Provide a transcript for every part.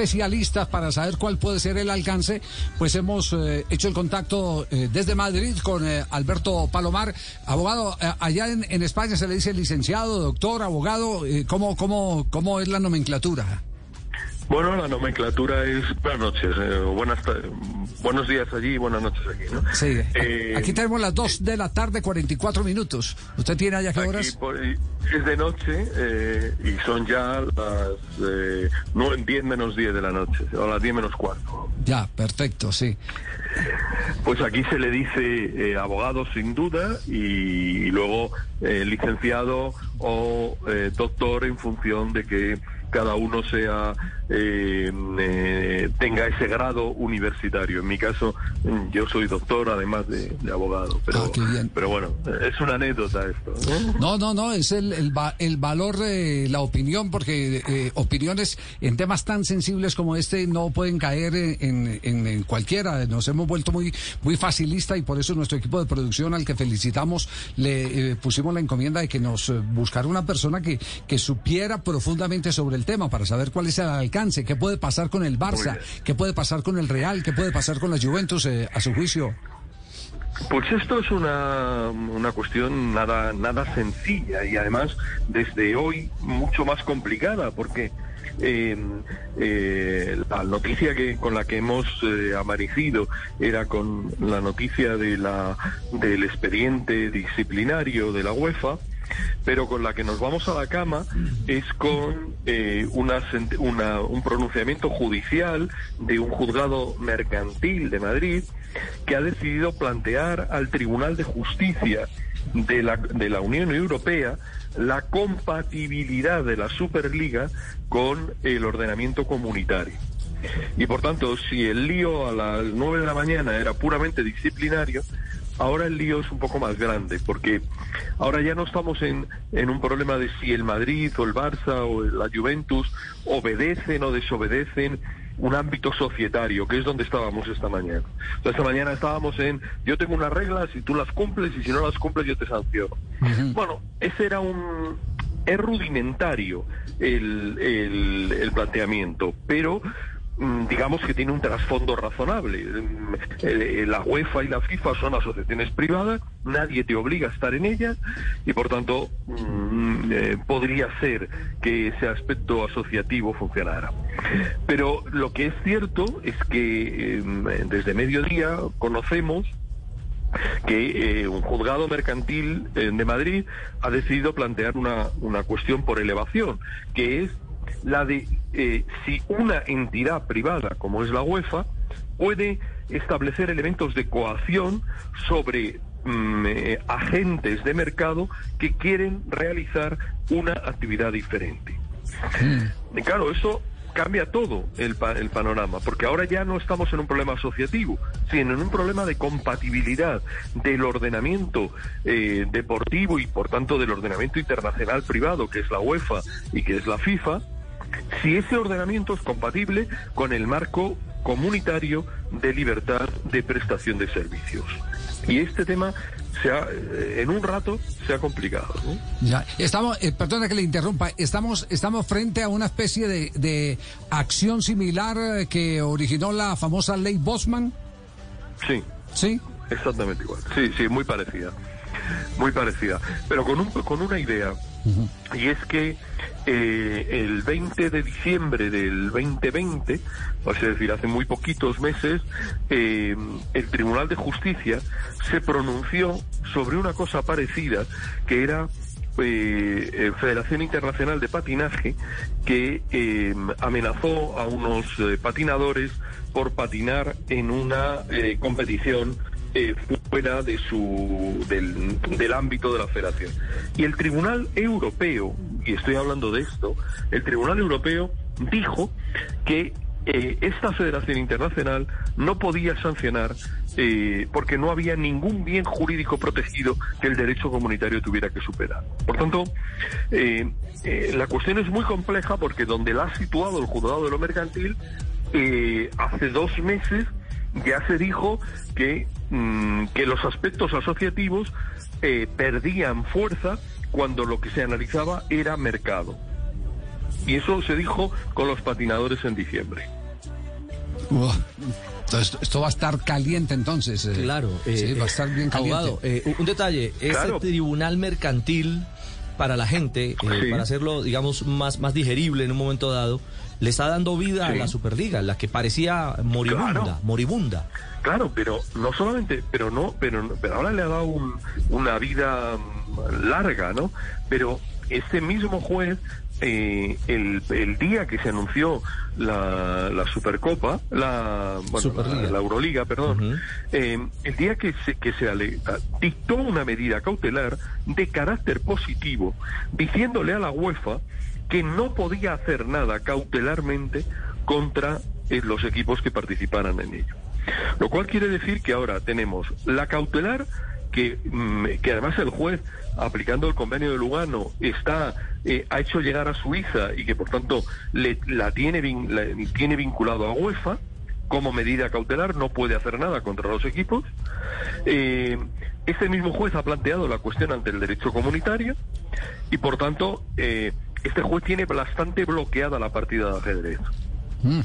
Especialistas para saber cuál puede ser el alcance, pues hemos eh, hecho el contacto eh, desde Madrid con eh, Alberto Palomar, abogado. eh, allá en, en España se le dice licenciado, doctor, abogado. ¿cómo, cómo, ¿Cómo es la nomenclatura? Bueno, la nomenclatura es buenas noches, eh, buenas buenos días allí y buenas noches aquí, ¿no? Sí, Eh, aquí tenemos las 2 de la tarde, 44 minutos. ¿Usted tiene allá qué horas? por- es de noche eh, y son ya las eh, no, 10 menos 10 de la noche, o las 10 menos cuarto. Ya, perfecto, sí. Pues aquí se le dice eh, abogado sin duda y, luego eh, licenciado o eh, doctor en función de que cada uno sea eh, eh, tenga ese grado universitario. En mi caso, yo soy doctor además de, de abogado, pero, Ah, qué bien. pero bueno, es una anécdota esto. ¿no? No, no, es el, el, el valor de la opinión, porque eh, opiniones en temas tan sensibles como este no pueden caer en, en- en cualquiera. Nos hemos vuelto muy, muy facilista y por eso nuestro equipo de producción, al que felicitamos, le eh, pusimos la encomienda de que nos buscara una persona que, que supiera profundamente sobre el tema para saber cuál es el alcance, qué puede pasar con el Barça, qué puede pasar con el Real, qué puede pasar con la Juventus, eh, a su juicio. Pues esto es una, una cuestión nada, nada sencilla y además desde hoy mucho más complicada porque eh, eh, la noticia que con la que hemos eh, amanecido era con la noticia de la, del expediente disciplinario de la UEFA pero con la que nos vamos a la cama es con eh, una, un pronunciamiento judicial de un juzgado mercantil de Madrid que ha decidido plantear al Tribunal de Justicia de la, de la Unión Europea la compatibilidad de la Superliga con el ordenamiento comunitario. Y por tanto, si el lío a las 9 de la mañana era puramente disciplinario, ahora el lío es un poco más grande, porque ahora ya no estamos en, en un problema de si el Madrid o el Barça o la Juventus obedecen o desobedecen un ámbito societario, que es donde estábamos esta mañana. O sea, esta mañana estábamos en, yo tengo unas reglas y tú las cumples y si no las cumples yo te sanciono. Bueno, ese era un, es rudimentario el, el- el planteamiento, pero digamos que tiene un trasfondo razonable. Mm, eh, La UEFA y la FIFA son asociaciones privadas, nadie te obliga a estar en ellas y por tanto mm, eh, podría ser que ese aspecto asociativo funcionara. Pero lo que es cierto es que eh, desde mediodía conocemos que eh, un juzgado mercantil de Madrid ha decidido plantear una, una cuestión por elevación, que es la de eh, si una entidad privada como es la UEFA puede establecer elementos de coacción sobre mm, eh, agentes de mercado que quieren realizar una actividad diferente. Y claro, eso cambia todo el, pa- el panorama, porque ahora ya no estamos en un problema asociativo, sino en un problema de compatibilidad del ordenamiento eh, deportivo y por tanto del ordenamiento internacional privado, que es la UEFA y que es la FIFA, si ese ordenamiento es compatible con el marco comunitario de libertad de prestación de servicios. Y este tema se ha, eh, en un rato se ha complicado. ¿no? Ya, estamos, eh, perdona que le interrumpa, estamos, estamos frente a una especie de, de acción similar eh, que originó la famosa ley Bosman, Sí. ¿sí? Exactamente igual. Sí, sí, muy parecida. Muy parecida. Pero con, un, con una idea. Y es que eh, el 20 de diciembre del 2020, o sea, es decir, hace muy poquitos meses, eh, el Tribunal de Justicia se pronunció sobre una cosa parecida que era eh, eh, Federación Internacional de Patinaje que eh, amenazó a unos eh, patinadores por patinar en una eh, competición eh, fuera de su del, del ámbito de la federación. Y el Tribunal Europeo, y estoy hablando de esto, el Tribunal Europeo dijo que eh, esta Federación Internacional no podía sancionar eh, porque no había ningún bien jurídico protegido que el derecho comunitario tuviera que superar. Por tanto, eh, la cuestión es muy compleja porque donde la ha situado el juzgado de lo mercantil, hace dos meses ya se dijo que, mm, que los aspectos asociativos perdían fuerza cuando lo que se analizaba era mercado. Y eso se dijo con los patinadores en diciembre. esto, va a estar caliente entonces. Eh. Claro. sí, va a estar bien caliente. Abogado, eh, un detalle. Ese tribunal mercantil para la gente, eh, para hacerlo, digamos, más, más digerible en un momento dado, le está dando vida a la Superliga, la que parecía moribunda, moribunda. Claro, pero no solamente, pero no, pero, pero ahora le ha dado una vida mm, larga, ¿no? Pero este mismo juez eh, el, el, día que se anunció la, la Supercopa, la, la, Euroliga, perdón, eh, el día que se, que se dictó una medida cautelar de carácter positivo, diciéndole a la UEFA que no podía hacer nada cautelarmente contra eh, los equipos que participaran en ello. Lo cual quiere decir que ahora tenemos la cautelar que, mm, que además el juez, aplicando el convenio de Lugano, está eh, ha hecho llegar a Suiza y que por tanto le, la, tiene, tiene vinculado a UEFA como medida cautelar, no puede hacer nada contra los equipos. Eh, este mismo juez ha planteado la cuestión ante el derecho comunitario y por tanto eh, este juez tiene bastante bloqueada la partida de ajedrez. Mm.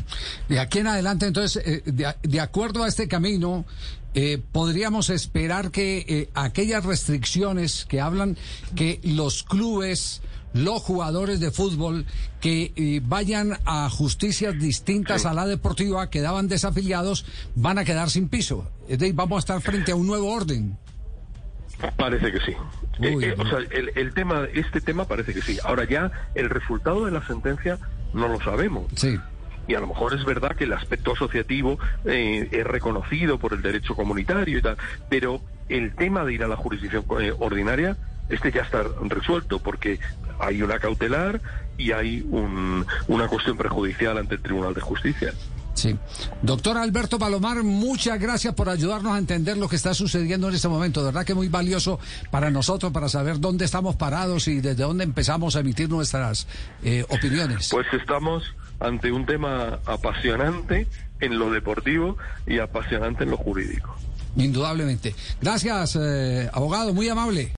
De aquí en adelante, entonces, eh, de, acuerdo a este camino, eh, podríamos esperar que eh, aquellas restricciones que hablan que los clubes, los jugadores de fútbol que vayan a justicias distintas a la deportiva, quedaban desafiliados, van a quedar sin piso. Es decir, vamos a estar frente a un nuevo orden. Parece que sí. o sea, el, el, tema, este tema parece que sí. Ahora ya el resultado de la sentencia no lo sabemos. Sí y a lo mejor es verdad que el aspecto asociativo eh, es reconocido por el derecho comunitario y tal, pero el tema de ir a la jurisdicción eh, ordinaria, este ya está resuelto porque hay una cautelar y hay un, una cuestión prejudicial ante el Tribunal de Justicia. Sí. Doctor Alberto Palomar, muchas gracias por ayudarnos a entender lo que está sucediendo en este momento. De verdad que muy valioso para nosotros, para saber dónde estamos parados y desde dónde empezamos a emitir nuestras eh, opiniones. Pues estamos ante un tema apasionante en lo deportivo y apasionante en lo jurídico. Indudablemente. Gracias, eh, abogado, muy amable.